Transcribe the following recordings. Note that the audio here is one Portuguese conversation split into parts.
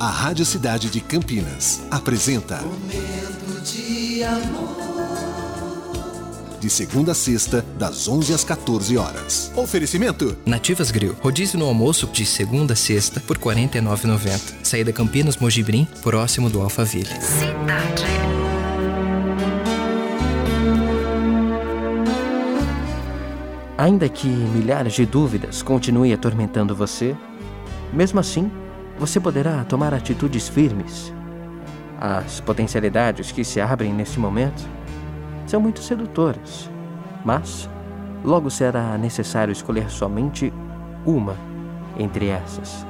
A Rádio Cidade de Campinas apresenta Momento de amor. De segunda a sexta, das 11 às 14 horas. Oferecimento: Nativas Grill. Rodízio no almoço de segunda a sexta por R$ 49,90. Saída Campinas Mojibrim, próximo do Alphaville. Cidade. Ainda que milhares de dúvidas continuem atormentando você, mesmo assim, você poderá tomar atitudes firmes. As potencialidades que se abrem neste momento são muito sedutoras, mas logo será necessário escolher somente uma entre essas,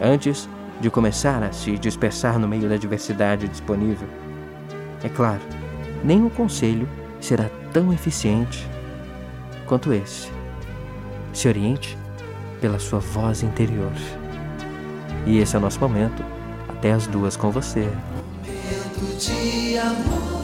antes de começar a se dispersar no meio da diversidade disponível. É claro, nenhum conselho será tão eficiente quanto esse. Se oriente pela sua voz interior. E esse é o nosso momento. Até as duas com você. Momento de amor.